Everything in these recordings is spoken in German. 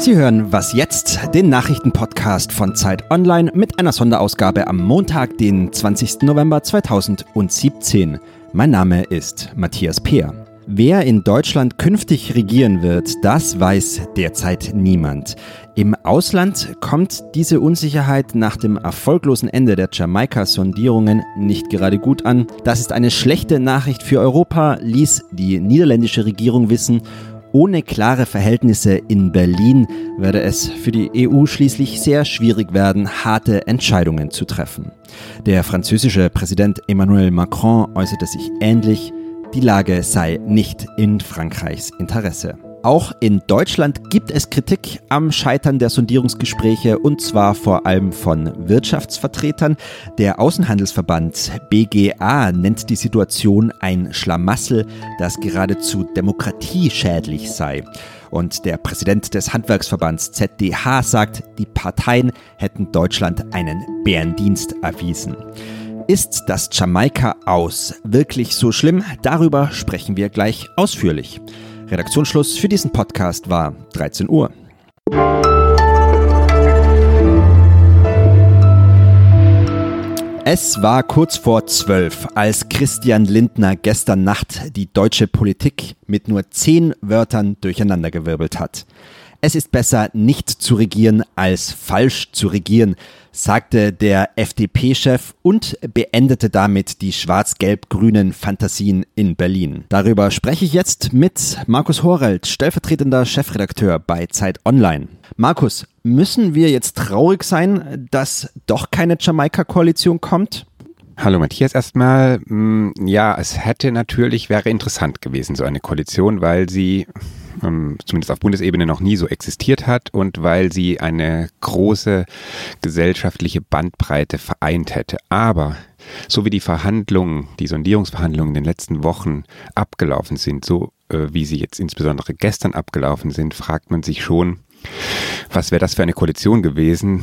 Sie hören Was jetzt, den Nachrichtenpodcast von Zeit Online mit einer Sonderausgabe am Montag, den 20. November 2017. Mein Name ist Matthias Peer. Wer in Deutschland künftig regieren wird, das weiß derzeit niemand. Im Ausland kommt diese Unsicherheit nach dem erfolglosen Ende der Jamaika-Sondierungen nicht gerade gut an. Das ist eine schlechte Nachricht für Europa, ließ die niederländische Regierung wissen ohne klare Verhältnisse in Berlin werde es für die EU schließlich sehr schwierig werden, harte Entscheidungen zu treffen. Der französische Präsident Emmanuel Macron äußerte sich ähnlich, die Lage sei nicht in Frankreichs Interesse. Auch in Deutschland gibt es Kritik am Scheitern der Sondierungsgespräche und zwar vor allem von Wirtschaftsvertretern. Der Außenhandelsverband BGA nennt die Situation ein Schlamassel, das geradezu demokratieschädlich sei. Und der Präsident des Handwerksverbands ZDH sagt, die Parteien hätten Deutschland einen Bärendienst erwiesen. Ist das Jamaika aus wirklich so schlimm? Darüber sprechen wir gleich ausführlich. Redaktionsschluss für diesen Podcast war 13 Uhr. Es war kurz vor zwölf, als Christian Lindner gestern Nacht die deutsche Politik mit nur zehn Wörtern durcheinandergewirbelt hat. Es ist besser, nicht zu regieren, als falsch zu regieren, sagte der FDP-Chef und beendete damit die schwarz-gelb-grünen Fantasien in Berlin. Darüber spreche ich jetzt mit Markus Horelt, stellvertretender Chefredakteur bei Zeit Online. Markus, müssen wir jetzt traurig sein, dass doch keine Jamaika-Koalition kommt? Hallo Matthias erstmal. Mm, ja, es hätte natürlich, wäre interessant gewesen, so eine Koalition, weil sie ähm, zumindest auf Bundesebene noch nie so existiert hat und weil sie eine große gesellschaftliche Bandbreite vereint hätte. Aber so wie die Verhandlungen, die Sondierungsverhandlungen in den letzten Wochen abgelaufen sind, so äh, wie sie jetzt insbesondere gestern abgelaufen sind, fragt man sich schon, was wäre das für eine Koalition gewesen?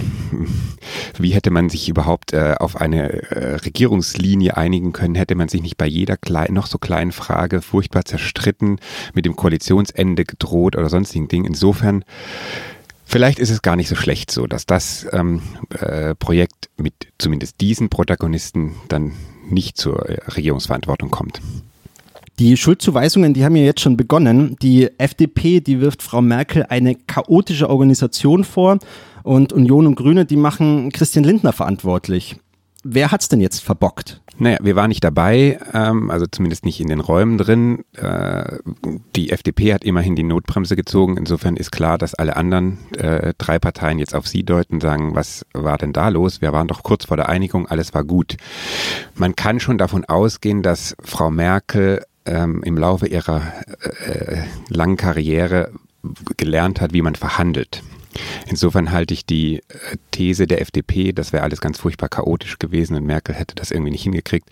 Wie hätte man sich überhaupt äh, auf eine äh, Regierungslinie einigen können? Hätte man sich nicht bei jeder klein, noch so kleinen Frage furchtbar zerstritten, mit dem Koalitionsende gedroht oder sonstigen Dingen? Insofern Vielleicht ist es gar nicht so schlecht so, dass das ähm, äh, Projekt mit zumindest diesen Protagonisten dann nicht zur äh, Regierungsverantwortung kommt. Die Schuldzuweisungen, die haben ja jetzt schon begonnen. Die FDP, die wirft Frau Merkel eine chaotische Organisation vor und Union und Grüne, die machen Christian Lindner verantwortlich. Wer hat's denn jetzt verbockt? Naja, wir waren nicht dabei, ähm, also zumindest nicht in den Räumen drin. Äh, die FDP hat immerhin die Notbremse gezogen. Insofern ist klar, dass alle anderen äh, drei Parteien jetzt auf sie deuten, sagen, was war denn da los? Wir waren doch kurz vor der Einigung, alles war gut. Man kann schon davon ausgehen, dass Frau Merkel ähm, im Laufe ihrer äh, langen Karriere gelernt hat, wie man verhandelt. Insofern halte ich die äh, These der FDP, das wäre alles ganz furchtbar chaotisch gewesen und Merkel hätte das irgendwie nicht hingekriegt,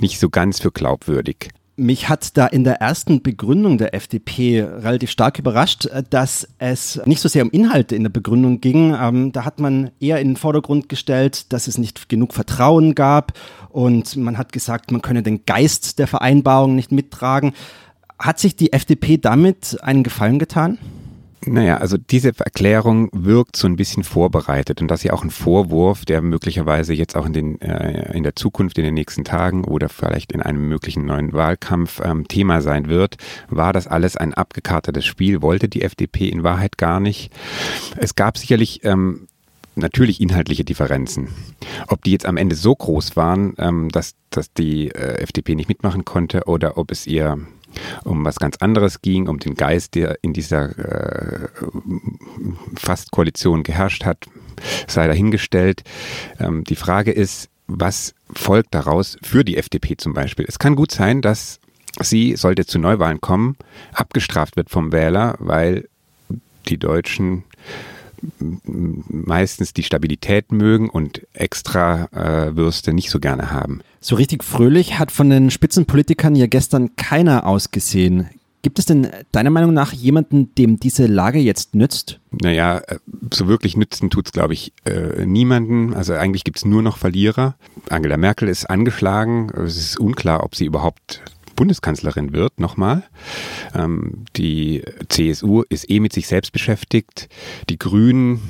nicht so ganz für glaubwürdig. Mich hat da in der ersten Begründung der FDP relativ stark überrascht, äh, dass es nicht so sehr um Inhalte in der Begründung ging. Ähm, da hat man eher in den Vordergrund gestellt, dass es nicht genug Vertrauen gab und man hat gesagt, man könne den Geist der Vereinbarung nicht mittragen. Hat sich die FDP damit einen Gefallen getan? Naja, also diese Erklärung wirkt so ein bisschen vorbereitet und das ist ja auch ein Vorwurf, der möglicherweise jetzt auch in, den, äh, in der Zukunft, in den nächsten Tagen oder vielleicht in einem möglichen neuen Wahlkampf ähm, Thema sein wird. War das alles ein abgekartetes Spiel? Wollte die FDP in Wahrheit gar nicht? Es gab sicherlich ähm, natürlich inhaltliche Differenzen. Ob die jetzt am Ende so groß waren, ähm, dass, dass die äh, FDP nicht mitmachen konnte oder ob es ihr um was ganz anderes ging, um den Geist, der in dieser äh, Fast-Koalition geherrscht hat, sei dahingestellt. Ähm, die Frage ist, was folgt daraus für die FDP zum Beispiel? Es kann gut sein, dass sie, sollte zu Neuwahlen kommen, abgestraft wird vom Wähler, weil die Deutschen meistens die Stabilität mögen und extra äh, Würste nicht so gerne haben. So richtig fröhlich hat von den Spitzenpolitikern ja gestern keiner ausgesehen. Gibt es denn deiner Meinung nach jemanden, dem diese Lage jetzt nützt? Naja, äh, so wirklich nützen tut es, glaube ich, äh, niemanden. Also eigentlich gibt es nur noch Verlierer. Angela Merkel ist angeschlagen. Es ist unklar, ob sie überhaupt Bundeskanzlerin wird, nochmal. Ähm, die CSU ist eh mit sich selbst beschäftigt. Die Grünen,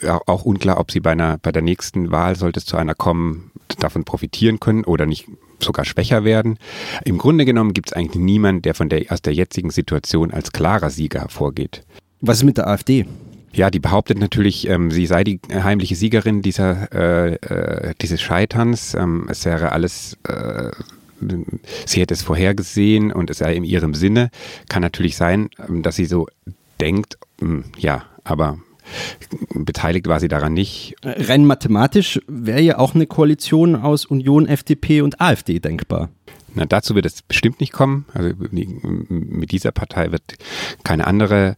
ja, auch unklar, ob sie bei, einer, bei der nächsten Wahl, sollte es zu einer kommen, davon profitieren können oder nicht sogar schwächer werden. Im Grunde genommen gibt es eigentlich niemanden, der von der, aus der jetzigen Situation als klarer Sieger hervorgeht. Was ist mit der AfD? Ja, die behauptet natürlich, ähm, sie sei die heimliche Siegerin dieser, äh, äh, dieses Scheiterns. Ähm, es wäre alles, äh, sie hätte es vorhergesehen und es sei in ihrem Sinne. Kann natürlich sein, ähm, dass sie so denkt, ähm, ja, aber beteiligt war sie daran nicht. Rein mathematisch wäre ja auch eine Koalition aus Union, FDP und AfD denkbar. Na, dazu wird es bestimmt nicht kommen. Also mit dieser Partei wird keine andere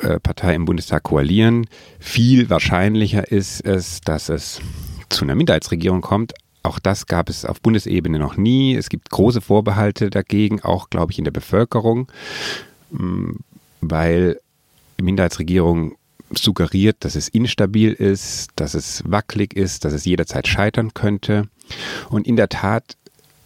äh, Partei im Bundestag koalieren. Viel wahrscheinlicher ist es, dass es zu einer Minderheitsregierung kommt. Auch das gab es auf Bundesebene noch nie. Es gibt große Vorbehalte dagegen, auch, glaube ich, in der Bevölkerung, mm, weil Minderheitsregierung suggeriert, dass es instabil ist, dass es wackelig ist, dass es jederzeit scheitern könnte. Und in der Tat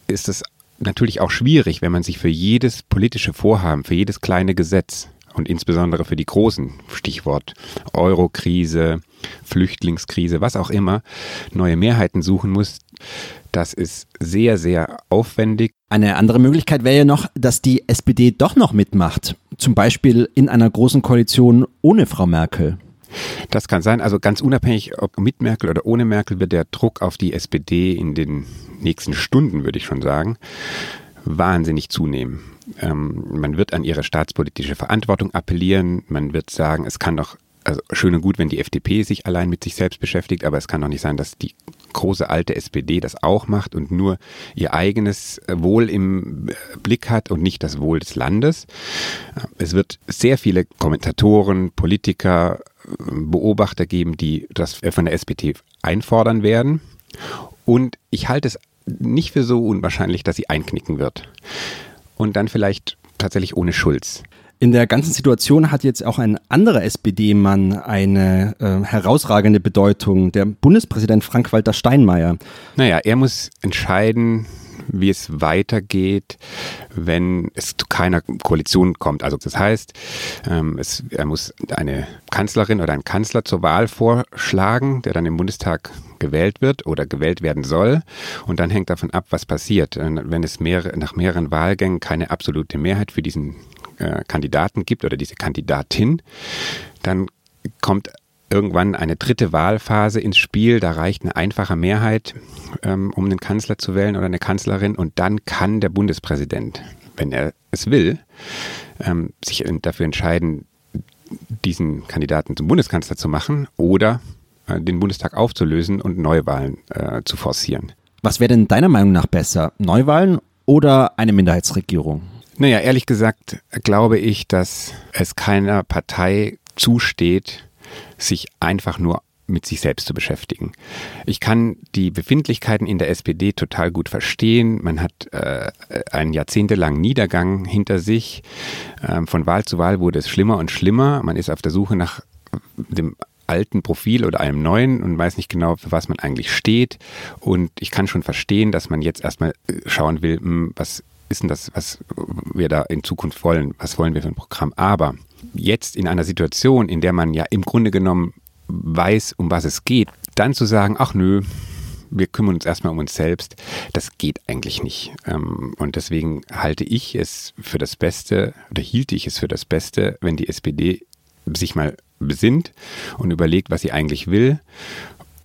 ist es natürlich auch schwierig, wenn man sich für jedes politische Vorhaben, für jedes kleine Gesetz und insbesondere für die großen, Stichwort Eurokrise, Flüchtlingskrise, was auch immer, neue Mehrheiten suchen muss. Das ist sehr, sehr aufwendig. Eine andere Möglichkeit wäre ja noch, dass die SPD doch noch mitmacht. Zum Beispiel in einer großen Koalition ohne Frau Merkel. Das kann sein. Also ganz unabhängig, ob mit Merkel oder ohne Merkel, wird der Druck auf die SPD in den nächsten Stunden, würde ich schon sagen, wahnsinnig zunehmen. Ähm, man wird an ihre staatspolitische Verantwortung appellieren. Man wird sagen, es kann doch, also schön und gut, wenn die FDP sich allein mit sich selbst beschäftigt, aber es kann doch nicht sein, dass die große alte SPD das auch macht und nur ihr eigenes Wohl im Blick hat und nicht das Wohl des Landes. Es wird sehr viele Kommentatoren, Politiker, Beobachter geben, die das von der SPD einfordern werden. Und ich halte es nicht für so unwahrscheinlich, dass sie einknicken wird. Und dann vielleicht tatsächlich ohne Schulz. In der ganzen Situation hat jetzt auch ein anderer SPD-Mann eine äh, herausragende Bedeutung, der Bundespräsident Frank-Walter Steinmeier. Naja, er muss entscheiden, wie es weitergeht, wenn es zu keiner Koalition kommt. Also das heißt, ähm, es, er muss eine Kanzlerin oder einen Kanzler zur Wahl vorschlagen, der dann im Bundestag gewählt wird oder gewählt werden soll. Und dann hängt davon ab, was passiert. Wenn es mehrere, nach mehreren Wahlgängen keine absolute Mehrheit für diesen äh, Kandidaten gibt oder diese Kandidatin, dann kommt irgendwann eine dritte Wahlphase ins Spiel. Da reicht eine einfache Mehrheit, ähm, um einen Kanzler zu wählen oder eine Kanzlerin. Und dann kann der Bundespräsident, wenn er es will, ähm, sich dafür entscheiden, diesen Kandidaten zum Bundeskanzler zu machen oder äh, den Bundestag aufzulösen und Neuwahlen äh, zu forcieren. Was wäre denn deiner Meinung nach besser? Neuwahlen oder eine Minderheitsregierung? Naja, ehrlich gesagt glaube ich, dass es keiner Partei zusteht, sich einfach nur mit sich selbst zu beschäftigen. Ich kann die Befindlichkeiten in der SPD total gut verstehen. Man hat äh, einen jahrzehntelangen Niedergang hinter sich. Ähm, von Wahl zu Wahl wurde es schlimmer und schlimmer. Man ist auf der Suche nach dem alten Profil oder einem neuen und weiß nicht genau, für was man eigentlich steht. Und ich kann schon verstehen, dass man jetzt erstmal äh, schauen will, hm, was ist denn das, was wir da in Zukunft wollen? Was wollen wir für ein Programm? Aber jetzt in einer Situation, in der man ja im Grunde genommen weiß, um was es geht, dann zu sagen, ach nö, wir kümmern uns erstmal um uns selbst, das geht eigentlich nicht. Ähm, und deswegen halte ich es für das Beste oder hielt ich es für das Beste, wenn die SPD sich mal besinnt und überlegt, was sie eigentlich will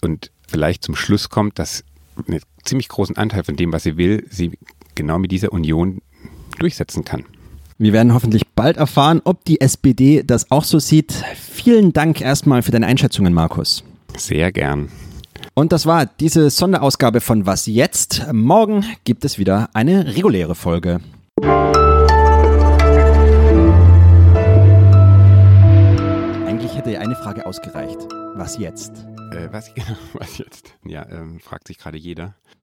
und vielleicht zum Schluss kommt, dass einen ziemlich großen Anteil von dem, was sie will, sie genau mit dieser Union durchsetzen kann. Wir werden hoffentlich bald erfahren, ob die SPD das auch so sieht. Vielen Dank erstmal für deine Einschätzungen, Markus. Sehr gern. Und das war diese Sonderausgabe von Was jetzt? Morgen gibt es wieder eine reguläre Folge. Eigentlich hätte eine Frage ausgereicht. Was jetzt? Äh, was, was jetzt? Ja, ähm, fragt sich gerade jeder.